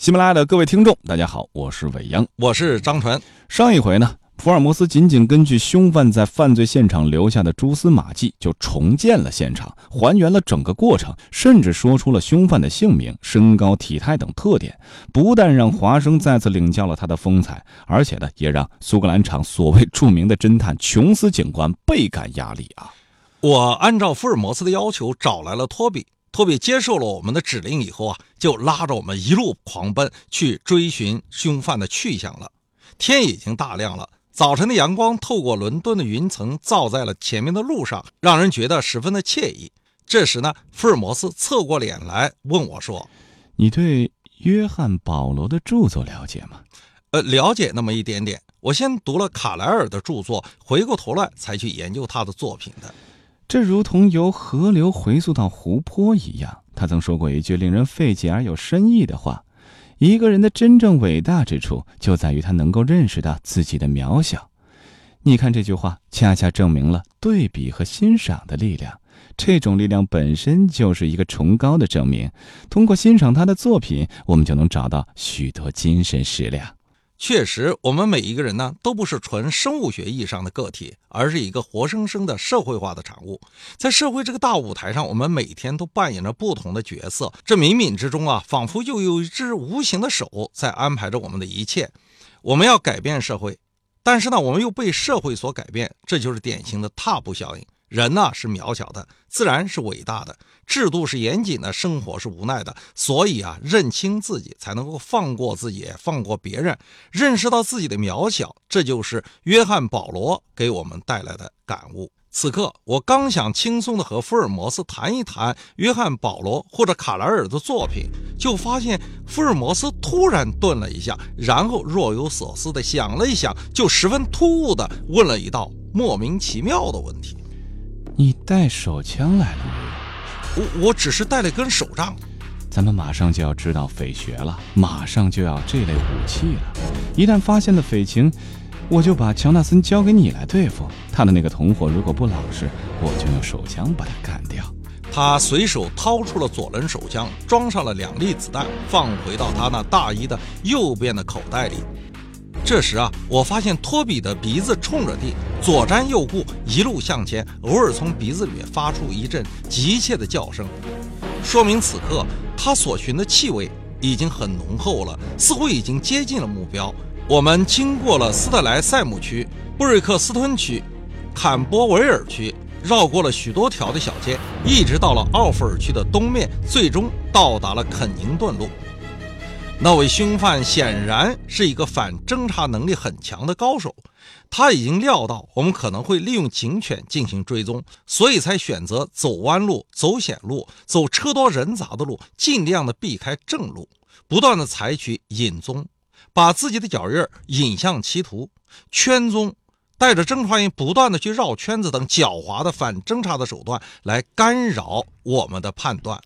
喜马拉雅的各位听众，大家好，我是伟阳，我是张传。上一回呢，福尔摩斯仅仅根据凶犯在犯罪现场留下的蛛丝马迹，就重建了现场，还原了整个过程，甚至说出了凶犯的姓名、身高、体态等特点。不但让华生再次领教了他的风采，而且呢，也让苏格兰场所谓著名的侦探琼斯警官倍感压力啊！我按照福尔摩斯的要求找来了托比。托比接受了我们的指令以后啊，就拉着我们一路狂奔去追寻凶犯的去向了。天已经大亮了，早晨的阳光透过伦敦的云层照在了前面的路上，让人觉得十分的惬意。这时呢，福尔摩斯侧过脸来问我说：“你对约翰·保罗的著作了解吗？”“呃，了解那么一点点。我先读了卡莱尔的著作，回过头来才去研究他的作品的。”这如同由河流回溯到湖泊一样。他曾说过一句令人费解而有深意的话：“一个人的真正伟大之处，就在于他能够认识到自己的渺小。”你看这句话，恰恰证明了对比和欣赏的力量。这种力量本身就是一个崇高的证明。通过欣赏他的作品，我们就能找到许多精神食粮。确实，我们每一个人呢，都不是纯生物学意义上的个体，而是一个活生生的社会化的产物。在社会这个大舞台上，我们每天都扮演着不同的角色。这冥冥之中啊，仿佛又有一只无形的手在安排着我们的一切。我们要改变社会，但是呢，我们又被社会所改变，这就是典型的踏步效应。人呢是渺小的，自然是伟大的；制度是严谨的，生活是无奈的。所以啊，认清自己，才能够放过自己，放过别人，认识到自己的渺小。这就是约翰·保罗给我们带来的感悟。此刻，我刚想轻松地和福尔摩斯谈一谈约翰·保罗或者卡莱尔的作品，就发现福尔摩斯突然顿了一下，然后若有所思地想了一想，就十分突兀地问了一道莫名其妙的问题。你带手枪来了吗？我我只是带了根手杖。咱们马上就要知道匪穴了，马上就要这类武器了。一旦发现了匪情，我就把乔纳森交给你来对付。他的那个同伙如果不老实，我就用手枪把他干掉。他随手掏出了左轮手枪，装上了两粒子弹，放回到他那大衣的右边的口袋里。这时啊，我发现托比的鼻子冲着地，左瞻右顾，一路向前，偶尔从鼻子里面发出一阵急切的叫声，说明此刻他所寻的气味已经很浓厚了，似乎已经接近了目标。我们经过了斯特莱塞姆区、布瑞克斯吞区、坎波维尔区，绕过了许多条的小街，一直到了奥弗尔区的东面，最终到达了肯宁顿路。那位凶犯显然是一个反侦查能力很强的高手，他已经料到我们可能会利用警犬进行追踪，所以才选择走弯路、走险路、走车多人杂的路，尽量的避开正路，不断的采取引踪，把自己的脚印引向歧途，圈踪，带着侦查员不断的去绕圈子等狡猾的反侦查的手段来干扰我们的判断。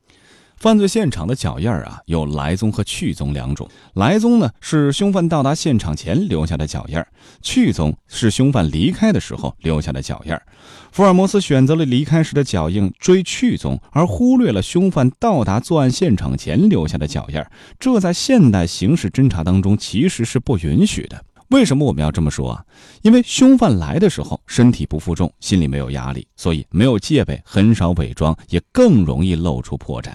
犯罪现场的脚印儿啊，有来踪和去踪两种。来踪呢是凶犯到达现场前留下的脚印儿，去踪是凶犯离开的时候留下的脚印儿。福尔摩斯选择了离开时的脚印追去踪，而忽略了凶犯到达作案现场前留下的脚印儿。这在现代刑事侦查当中其实是不允许的。为什么我们要这么说啊？因为凶犯来的时候身体不负重，心里没有压力，所以没有戒备，很少伪装，也更容易露出破绽。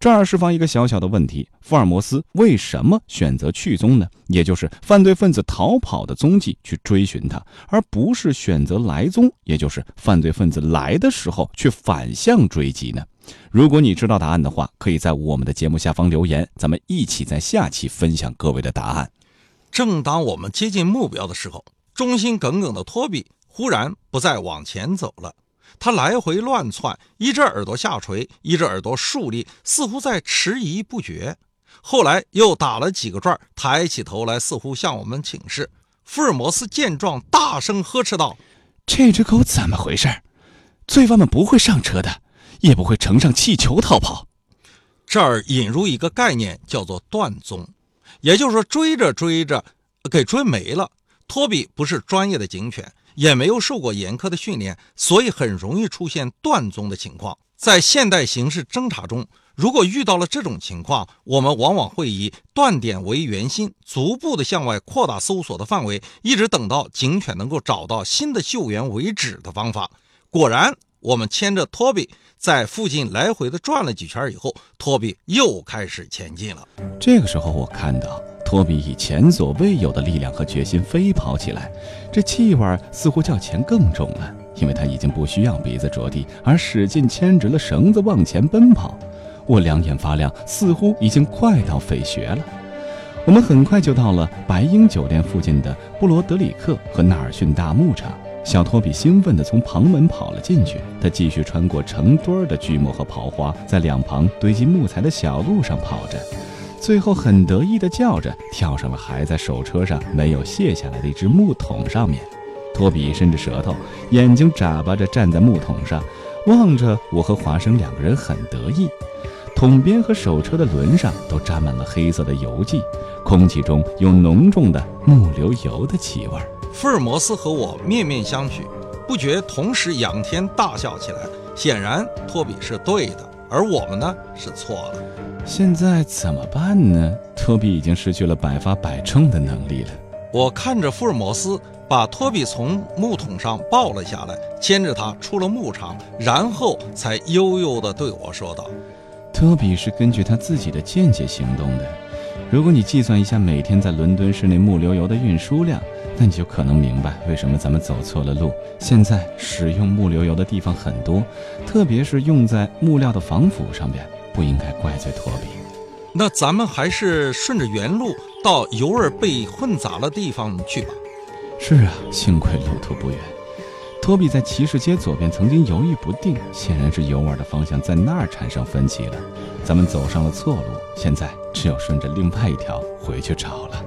这儿释放一个小小的问题：福尔摩斯为什么选择去踪呢？也就是犯罪分子逃跑的踪迹去追寻他，而不是选择来踪，也就是犯罪分子来的时候去反向追击呢？如果你知道答案的话，可以在我们的节目下方留言，咱们一起在下期分享各位的答案。正当我们接近目标的时候，忠心耿耿的托比忽然不再往前走了。他来回乱窜，一只耳朵下垂，一只耳朵竖立，似乎在迟疑不决。后来又打了几个转，抬起头来，似乎向我们请示。福尔摩斯见状，大声呵斥道：“这只狗怎么回事？罪犯们不会上车的，也不会乘上气球逃跑。”这儿引入一个概念，叫做断踪，也就是说，追着追着，给追没了。托比不是专业的警犬。也没有受过严苛的训练，所以很容易出现断踪的情况。在现代刑事侦查中，如果遇到了这种情况，我们往往会以断点为圆心，逐步的向外扩大搜索的范围，一直等到警犬能够找到新的救援为止的方法。果然，我们牵着托比在附近来回的转了几圈以后，托比又开始前进了。这个时候，我看到托比以前所未有的力量和决心飞跑起来，这气味似乎较前更重了，因为他已经不需要鼻子着地，而使劲牵直了绳子往前奔跑。我两眼发亮，似乎已经快到费穴了。我们很快就到了白鹰酒店附近的布罗德里克和纳尔逊大牧场。小托比兴奋地从旁门跑了进去。他继续穿过成堆的锯木和刨花，在两旁堆积木材的小路上跑着，最后很得意地叫着，跳上了还在手车上没有卸下来的一只木桶上面。托比伸着舌头，眼睛眨巴着站在木桶上，望着我和华生两个人，很得意。桶边和手车的轮上都沾满了黑色的油迹，空气中有浓重的木流油的气味。福尔摩斯和我面面相觑，不觉同时仰天大笑起来。显然，托比是对的，而我们呢是错了。现在怎么办呢？托比已经失去了百发百中的能力了。我看着福尔摩斯把托比从木桶上抱了下来，牵着他出了牧场，然后才悠悠地对我说道。托比是根据他自己的见解行动的。如果你计算一下每天在伦敦市内木流油的运输量，那你就可能明白为什么咱们走错了路。现在使用木流油的地方很多，特别是用在木料的防腐上面，不应该怪罪托比。那咱们还是顺着原路到油儿被混杂的地方去吧。是啊，幸亏路途不远。托比在骑士街左边曾经犹豫不定，显然是油味的方向在那儿产生分歧了。咱们走上了错路，现在只有顺着另外一条回去找了。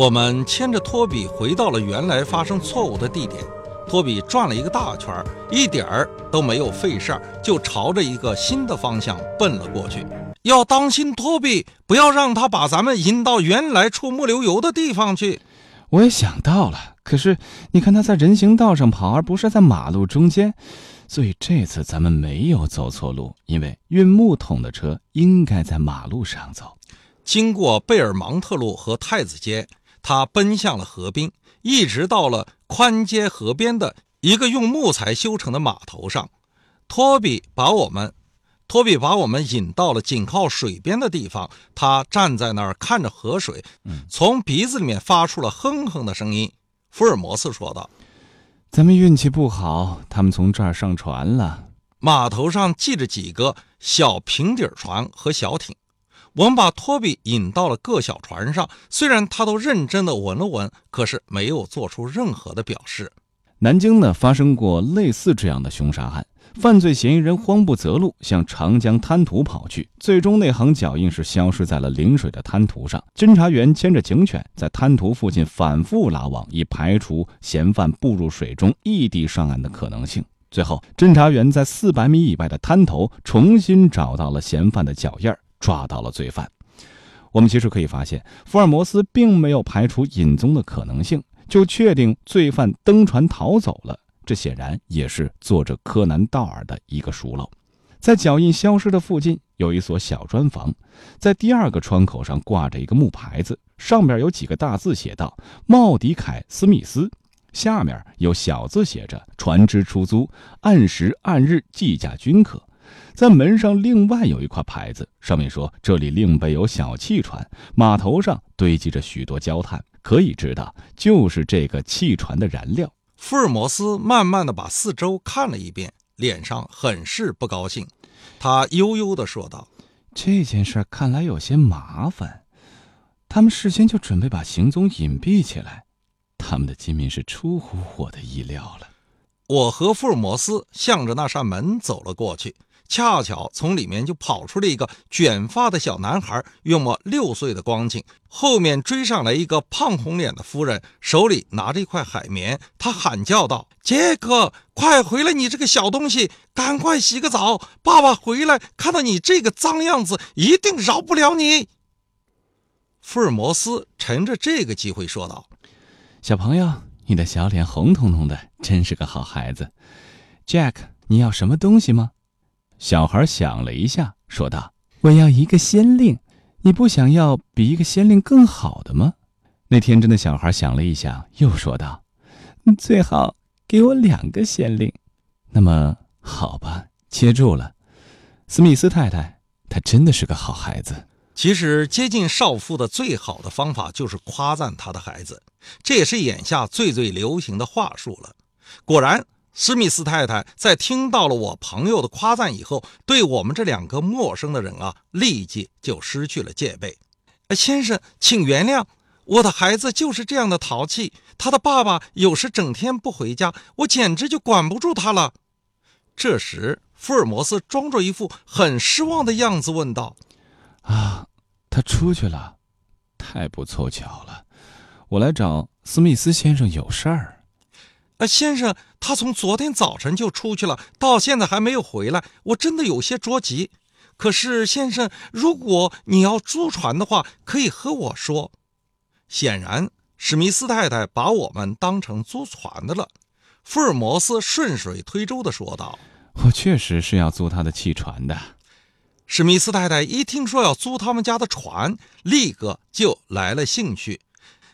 我们牵着托比回到了原来发生错误的地点。托比转了一个大圈，一点儿都没有费事儿，就朝着一个新的方向奔了过去。要当心托比，不要让他把咱们引到原来出木流油的地方去。我也想到了。可是，你看他在人行道上跑，而不是在马路中间，所以这次咱们没有走错路。因为运木桶的车应该在马路上走。经过贝尔芒特路和太子街，他奔向了河滨，一直到了宽街河边的一个用木材修成的码头上。托比把我们，托比把我们引到了紧靠水边的地方。他站在那儿看着河水，从鼻子里面发出了哼哼的声音。福尔摩斯说道：“咱们运气不好，他们从这儿上船了。码头上系着几个小平底船和小艇。我们把托比引到了各小船上，虽然他都认真的闻了闻，可是没有做出任何的表示。南京呢，发生过类似这样的凶杀案。”犯罪嫌疑人慌不择路，向长江滩涂跑去，最终那行脚印是消失在了临水的滩涂上。侦查员牵着警犬在滩涂附近反复拉网，以排除嫌犯步入水中异地上岸的可能性。最后，侦查员在四百米以外的滩头重新找到了嫌犯的脚印儿，抓到了罪犯。我们其实可以发现，福尔摩斯并没有排除隐踪的可能性，就确定罪犯登船逃走了。这显然也是作者柯南道尔的一个疏漏。在脚印消失的附近有一所小砖房，在第二个窗口上挂着一个木牌子，上面有几个大字写道：“茂迪凯斯密斯。”下面有小字写着：“船只出租，按时按日计价均可。”在门上另外有一块牌子，上面说：“这里另备有小汽船，码头上堆积着许多焦炭，可以知道就是这个汽船的燃料。”福尔摩斯慢慢的把四周看了一遍，脸上很是不高兴。他悠悠的说道：“这件事看来有些麻烦。他们事先就准备把行踪隐蔽起来，他们的机密是出乎我的意料了。”我和福尔摩斯向着那扇门走了过去。恰巧从里面就跑出了一个卷发的小男孩，约莫六岁的光景。后面追上来一个胖红脸的夫人，手里拿着一块海绵。他喊叫道：“杰克，快回来！你这个小东西，赶快洗个澡！爸爸回来看到你这个脏样子，一定饶不了你。”福尔摩斯趁着这个机会说道：“小朋友，你的小脸红彤彤的，真是个好孩子。Jack，你要什么东西吗？”小孩想了一下，说道：“我要一个先令，你不想要比一个先令更好的吗？那天真的小孩想了一想，又说道：“最好给我两个先令。”那么好吧，接住了。斯密斯太太，她真的是个好孩子。其实接近少妇的最好的方法就是夸赞她的孩子，这也是眼下最最流行的话术了。果然，史密斯太太在听到了我朋友的夸赞以后，对我们这两个陌生的人啊，立即就失去了戒备。先生，请原谅。我的孩子就是这样的淘气，他的爸爸有时整天不回家，我简直就管不住他了。这时，福尔摩斯装着一副很失望的样子问道：“啊，他出去了，太不凑巧了。我来找斯密斯先生有事儿。呃，先生，他从昨天早晨就出去了，到现在还没有回来，我真的有些着急。可是，先生，如果你要租船的话，可以和我说。”显然，史密斯太太把我们当成租船的了。福尔摩斯顺水推舟的说道：“我确实是要租他的汽船的。”史密斯太太一听说要租他们家的船，立刻就来了兴趣。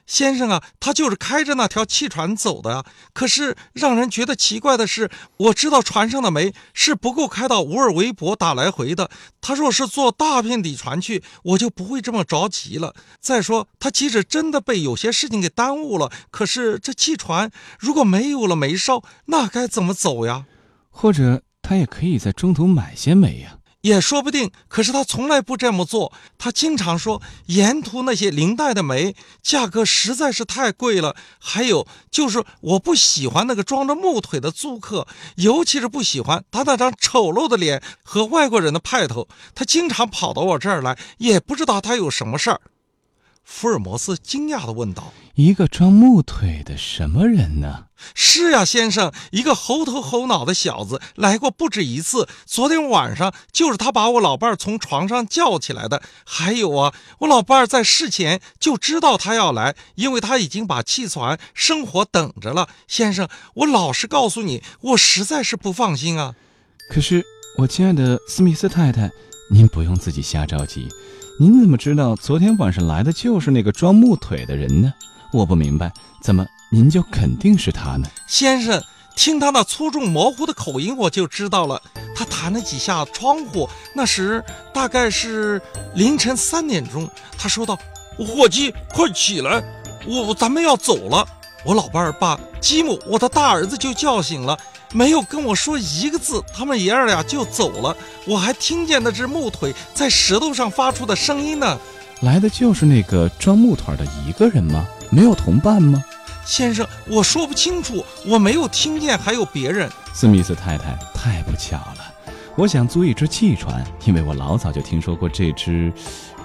先生啊，他就是开着那条汽船走的啊。可是让人觉得奇怪的是，我知道船上的煤是不够开到乌尔维伯打来回的。他若是坐大片底船去，我就不会这么着急了。再说，他即使真的被有些事情给耽误了，可是这汽船如果没有了煤烧，那该怎么走呀？或者他也可以在中途买些煤呀。也说不定，可是他从来不这么做。他经常说，沿途那些林带的煤价格实在是太贵了。还有就是，我不喜欢那个装着木腿的租客，尤其是不喜欢他那张丑陋的脸和外国人的派头。他经常跑到我这儿来，也不知道他有什么事儿。福尔摩斯惊讶地问道：“一个装木腿的什么人呢？”“是呀，先生，一个猴头猴脑的小子来过不止一次。昨天晚上就是他把我老伴儿从床上叫起来的。还有啊，我老伴儿在事前就知道他要来，因为他已经把气船生火等着了。先生，我老实告诉你，我实在是不放心啊。”“可是，我亲爱的斯密斯太太，您不用自己瞎着急。”您怎么知道昨天晚上来的就是那个装木腿的人呢？我不明白，怎么您就肯定是他呢？先生，听他那粗重模糊的口音，我就知道了。他弹了几下窗户，那时大概是凌晨三点钟。他说道：“伙计，快起来，我咱们要走了。”我老伴儿把吉姆，我的大儿子就叫醒了。没有跟我说一个字，他们爷儿俩就走了。我还听见那只木腿在石头上发出的声音呢。来的就是那个装木腿的一个人吗？没有同伴吗？先生，我说不清楚，我没有听见还有别人。斯密斯太太，太不巧了。我想租一只汽船，因为我老早就听说过这只。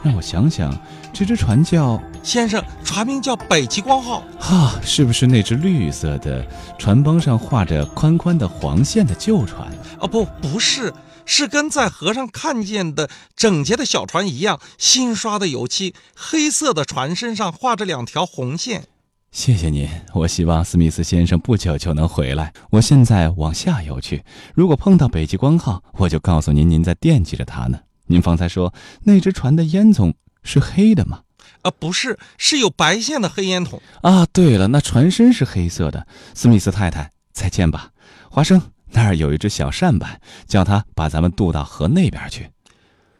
让我想想，这只船叫……先生，船名叫北极光号。哈，是不是那只绿色的，船帮上画着宽宽的黄线的旧船？哦，不，不是，是跟在河上看见的整洁的小船一样，新刷的油漆，黑色的船身上画着两条红线。谢谢您，我希望斯密斯先生不久就能回来。我现在往下游去，如果碰到北极光号，我就告诉您，您在惦记着他呢。您方才说那只船的烟囱是黑的吗？啊，不是，是有白线的黑烟筒。啊，对了，那船身是黑色的。斯密斯太太，再见吧。华生，那儿有一只小扇板，叫他把咱们渡到河那边去。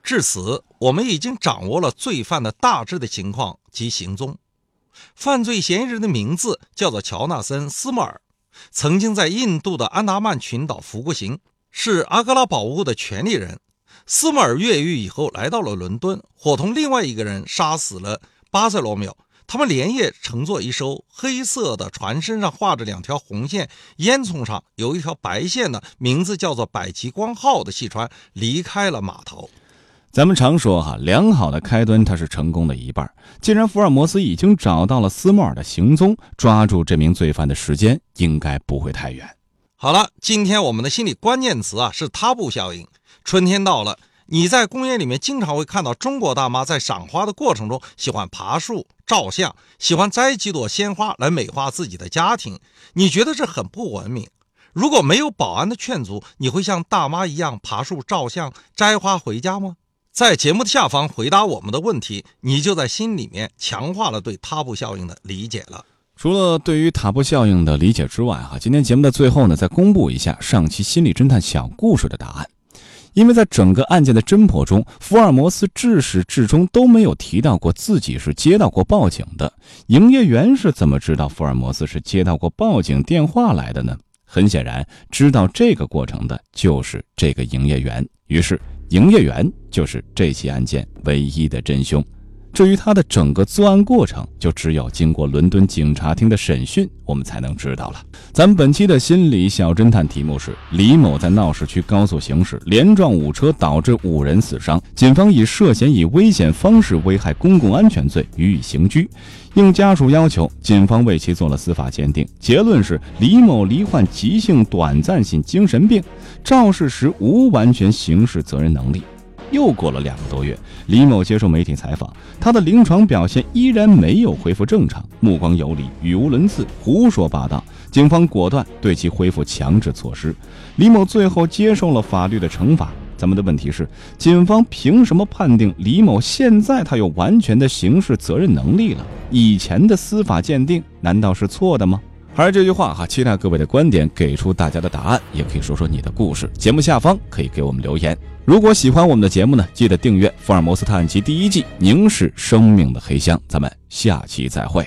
至此，我们已经掌握了罪犯的大致的情况及行踪。犯罪嫌疑人的名字叫做乔纳森·斯莫尔，曾经在印度的安达曼群岛服过刑，是阿格拉宝物的权利人。斯莫尔越狱以后，来到了伦敦，伙同另外一个人杀死了巴塞罗缪。他们连夜乘坐一艘黑色的船，身上画着两条红线，烟囱上有一条白线的，名字叫做“百极光号”的汽船离开了码头。咱们常说哈，良好的开端它是成功的一半。既然福尔摩斯已经找到了斯莫尔的行踪，抓住这名罪犯的时间应该不会太远。好了，今天我们的心理关键词啊是他布效应。春天到了，你在公园里面经常会看到中国大妈在赏花的过程中喜欢爬树、照相，喜欢摘几朵鲜花来美化自己的家庭。你觉得这很不文明？如果没有保安的劝阻，你会像大妈一样爬树、照相、摘花回家吗？在节目的下方回答我们的问题，你就在心里面强化了对塔布效应的理解了。除了对于塔布效应的理解之外，哈，今天节目的最后呢，再公布一下上期心理侦探小故事的答案。因为在整个案件的侦破中，福尔摩斯至始至终都没有提到过自己是接到过报警的。营业员是怎么知道福尔摩斯是接到过报警电话来的呢？很显然，知道这个过程的就是这个营业员。于是，营业员就是这起案件唯一的真凶。至于他的整个作案过程，就只有经过伦敦警察厅的审讯，我们才能知道了。咱们本期的心理小侦探题目是：李某在闹市区高速行驶，连撞五车，导致五人死伤。警方以涉嫌以危险方式危害公共安全罪予以刑拘。应家属要求，警方为其做了司法鉴定，结论是李某罹患急性短暂性精神病，肇事时无完全刑事责任能力。又过了两个多月，李某接受媒体采访，他的临床表现依然没有恢复正常，目光游离，语无伦次，胡说八道。警方果断对其恢复强制措施，李某最后接受了法律的惩罚。咱们的问题是，警方凭什么判定李某现在他有完全的刑事责任能力了？以前的司法鉴定难道是错的吗？还是这句话哈，期待各位的观点，给出大家的答案，也可以说说你的故事。节目下方可以给我们留言。如果喜欢我们的节目呢，记得订阅《福尔摩斯探案集》第一季《凝视生命的黑箱》。咱们下期再会。